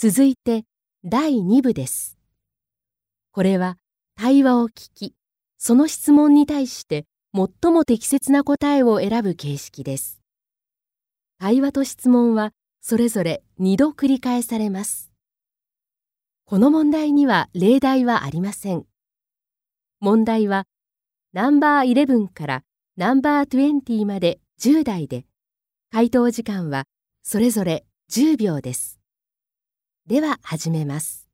続いて第2部です。これは対話を聞き、その質問に対して最も適切な答えを選ぶ形式です。対話と質問はそれぞれ2度繰り返されます。この問題には例題はありません。問題はナンバー11からナンバー20まで10台で、回答時間はそれぞれ10秒です。では始めます。